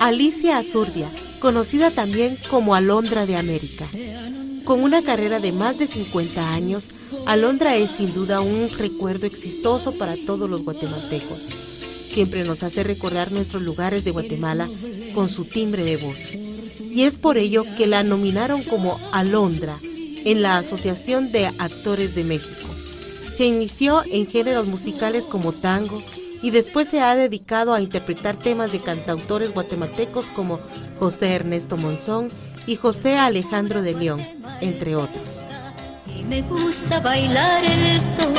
Alicia Azurdia, conocida también como Alondra de América. Con una carrera de más de 50 años, Alondra es sin duda un recuerdo exitoso para todos los guatemaltecos. Siempre nos hace recordar nuestros lugares de Guatemala con su timbre de voz. Y es por ello que la nominaron como Alondra en la Asociación de Actores de México. Se inició en géneros musicales como tango y después se ha dedicado a interpretar temas de cantautores guatemaltecos como José Ernesto Monzón y José Alejandro de León, entre otros. Y me gusta bailar el sol,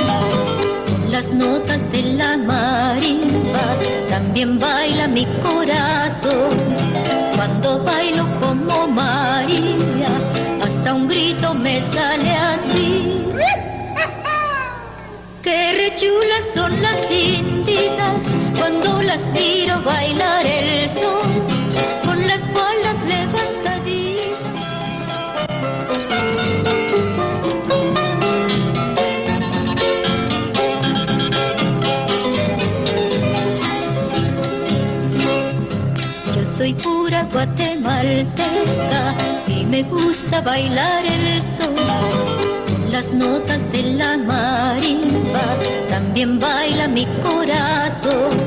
las notas de la marimba, también baila mi corazón. Cuando bailo como María, hasta un grito me sale así. Qué rechulas son las inditas cuando las miro bailar el sol con las bolas levantaditas. Yo soy pura guatemalteca y me gusta bailar el sol las notas de la marimba, también baila mi corazón.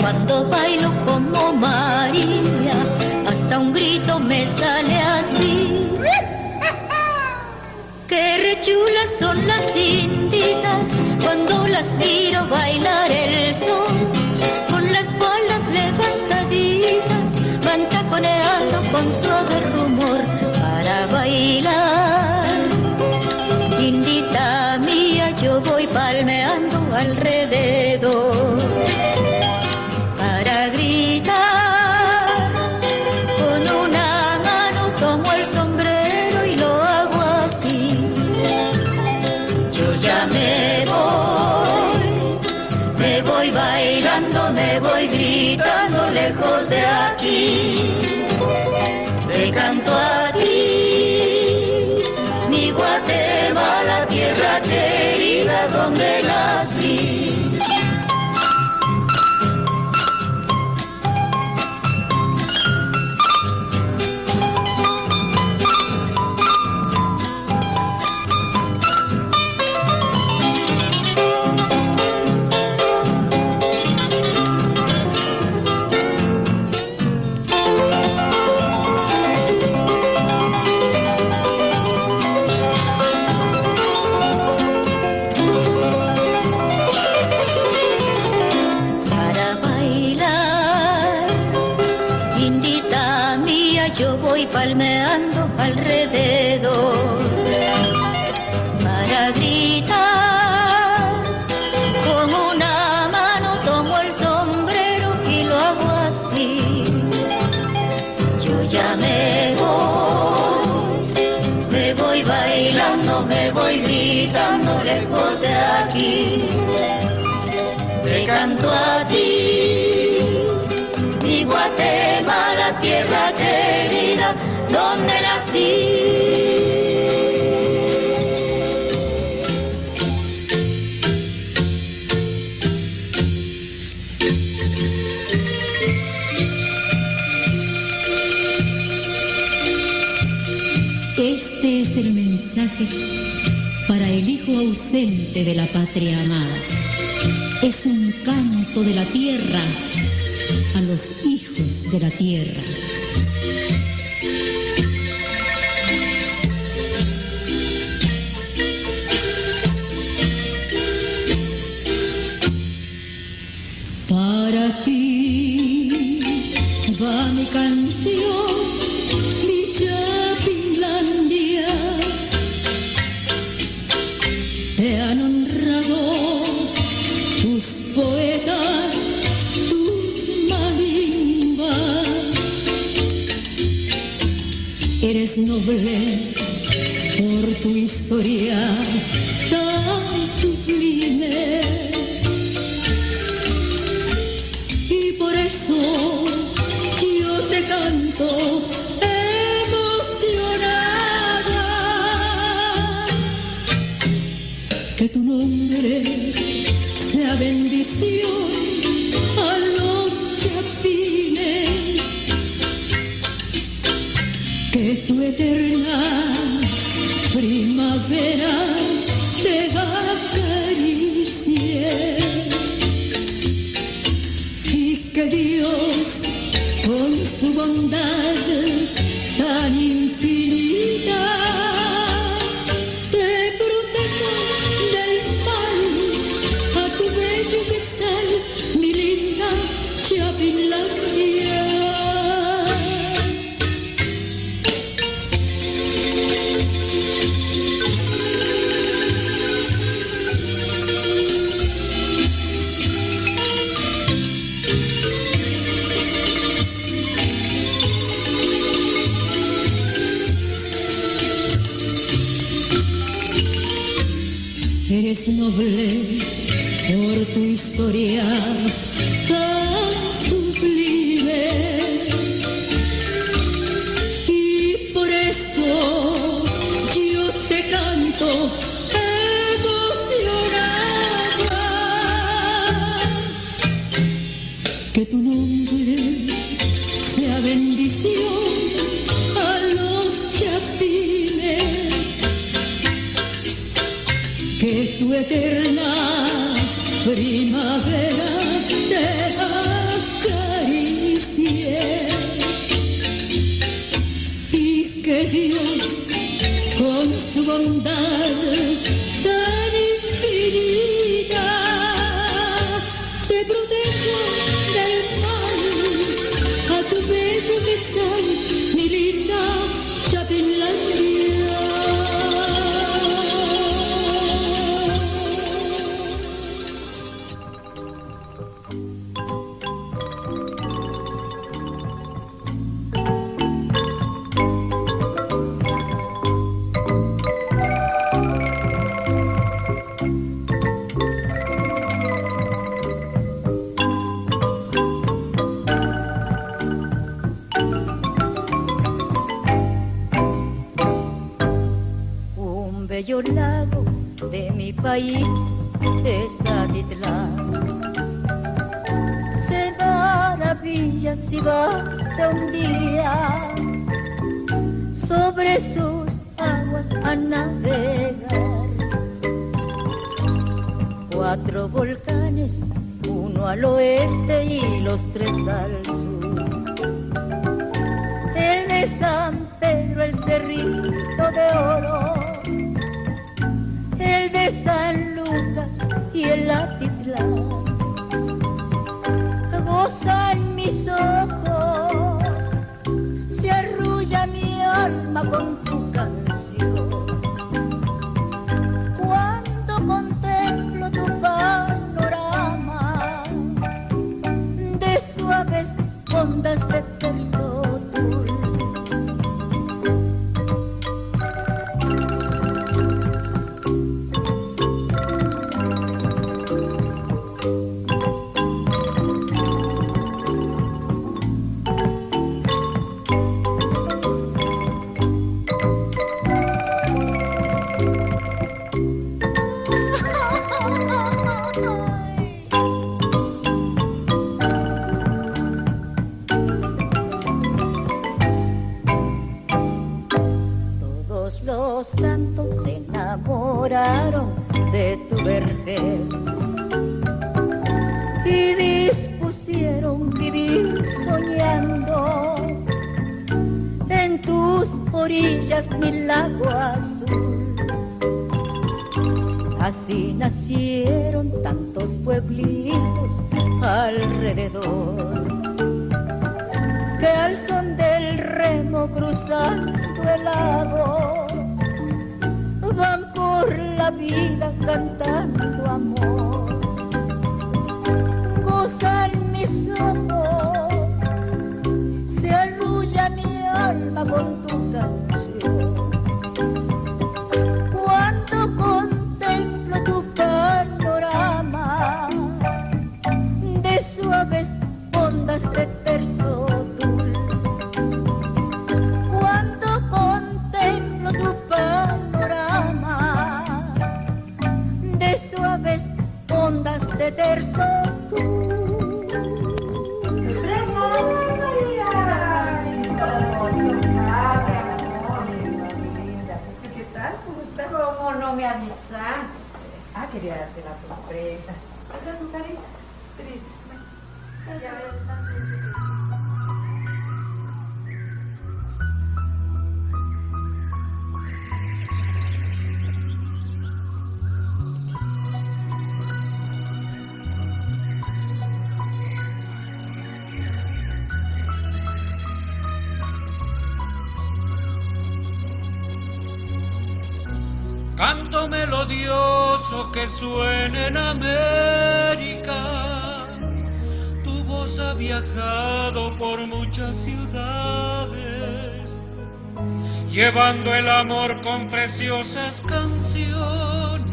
Cuando bailo como María, hasta un grito me sale así. Qué rechulas son las inditas cuando las miro bailar el sol. Voy palmeando alrededor voy gritando lejos de aquí te canto a ti, mi Guatemala, de la patria amada. Es un canto de la tierra a los hijos de la tierra. Noble por tu historia tan sublime. Y por eso yo te canto emocionada que tu nombre sea bendición We love you. Tu bello quetzal, mi linda lago de mi país es Atitlán. Se maravillas si basta un día sobre sus aguas a navegar. Cuatro volcanes, uno al oeste y los tres al sur. El de San Pedro, el cerrito de oro San Lucas y el Atitlán. Gozan mis ojos, los santos se enamoraron de tu vergel y dispusieron vivir soñando en tus orillas mi lago azul. Así nacieron tantos pueblitos alrededor que al son del remo cruzando el lago la vida cantando amor. Canto melodioso que suena en América. Viajado por muchas ciudades, llevando el amor con preciosas canciones.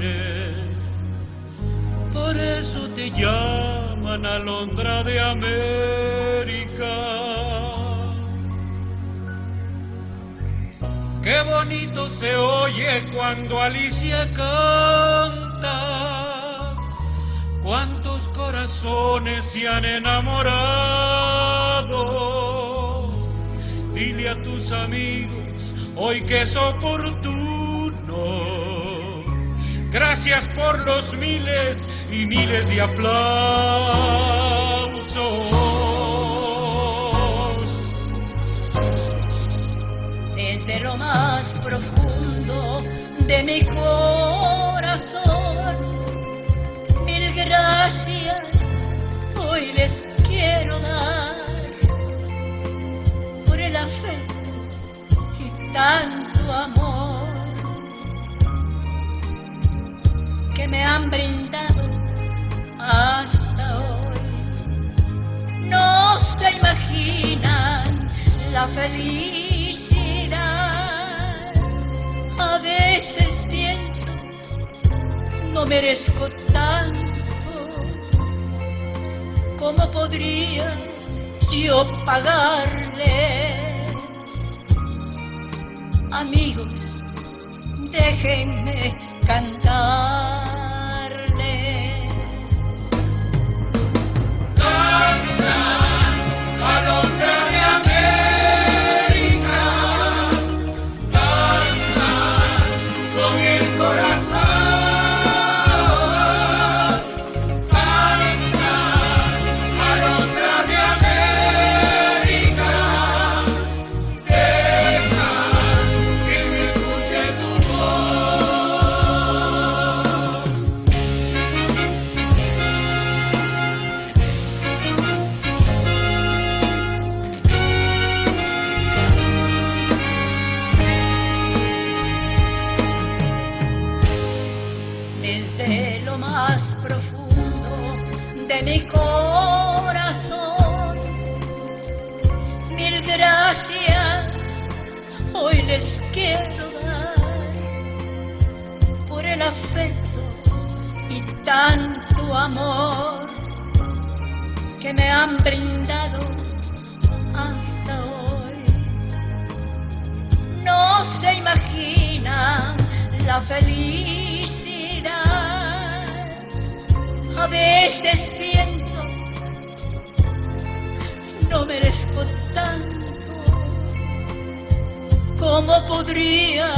Por eso te llaman Alondra de América. Qué bonito se oye cuando Alicia canta. Cuántos corazones se han enamorado. Dile a tus amigos hoy que es oportuno. Gracias por los miles y miles de aplausos. lo más profundo de mi corazón. Felicidad a veces pienso, no merezco tanto, ¿cómo podría yo pagarle? Amigos, déjenme cantar. la felicidad. A veces pienso, no merezco tanto. ¿Cómo podría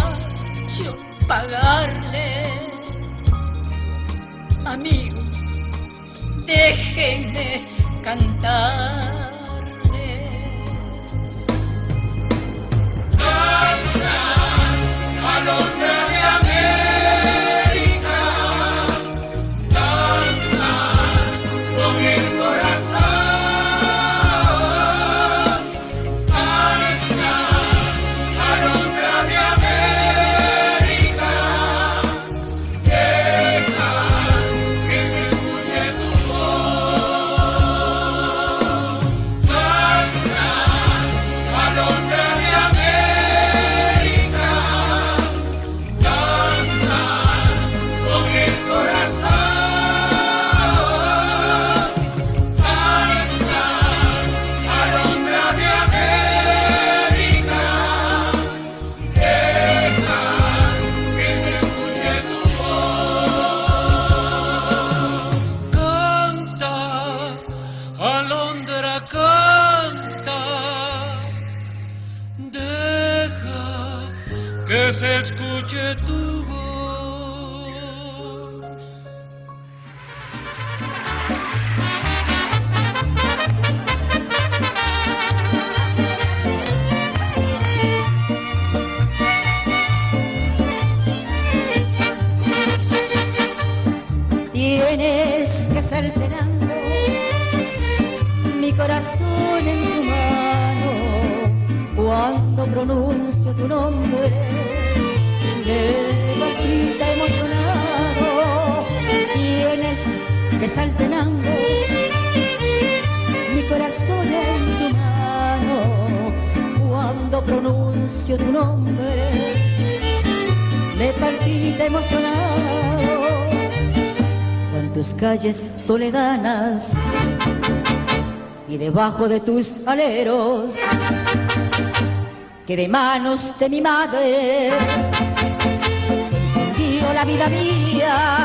yo pagarle? Amigos, déjenme cantar. alondra canta, deja que se escuche tu voz. Tienes que hacerte corazón en tu mano cuando pronuncio tu nombre. Me palpita emocionado. Tienes que saltenando mi corazón en tu mano cuando pronuncio tu nombre. Me palpita emocionado tus calles toledanas y debajo de tus aleros que de manos de mi madre se encendió la vida mía.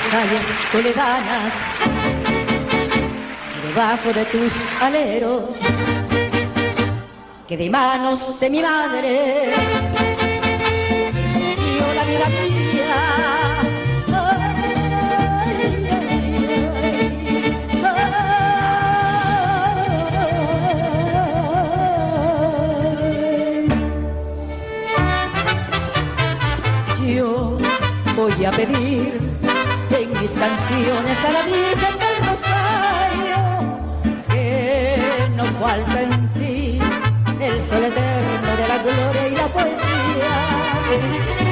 Calles toledanas, debajo de tus aleros, que de manos de mi madre se dio la vida mía. Voy a pedir canciones a la Virgen del Rosario, que no falta en ti el sol eterno de la gloria y la poesía.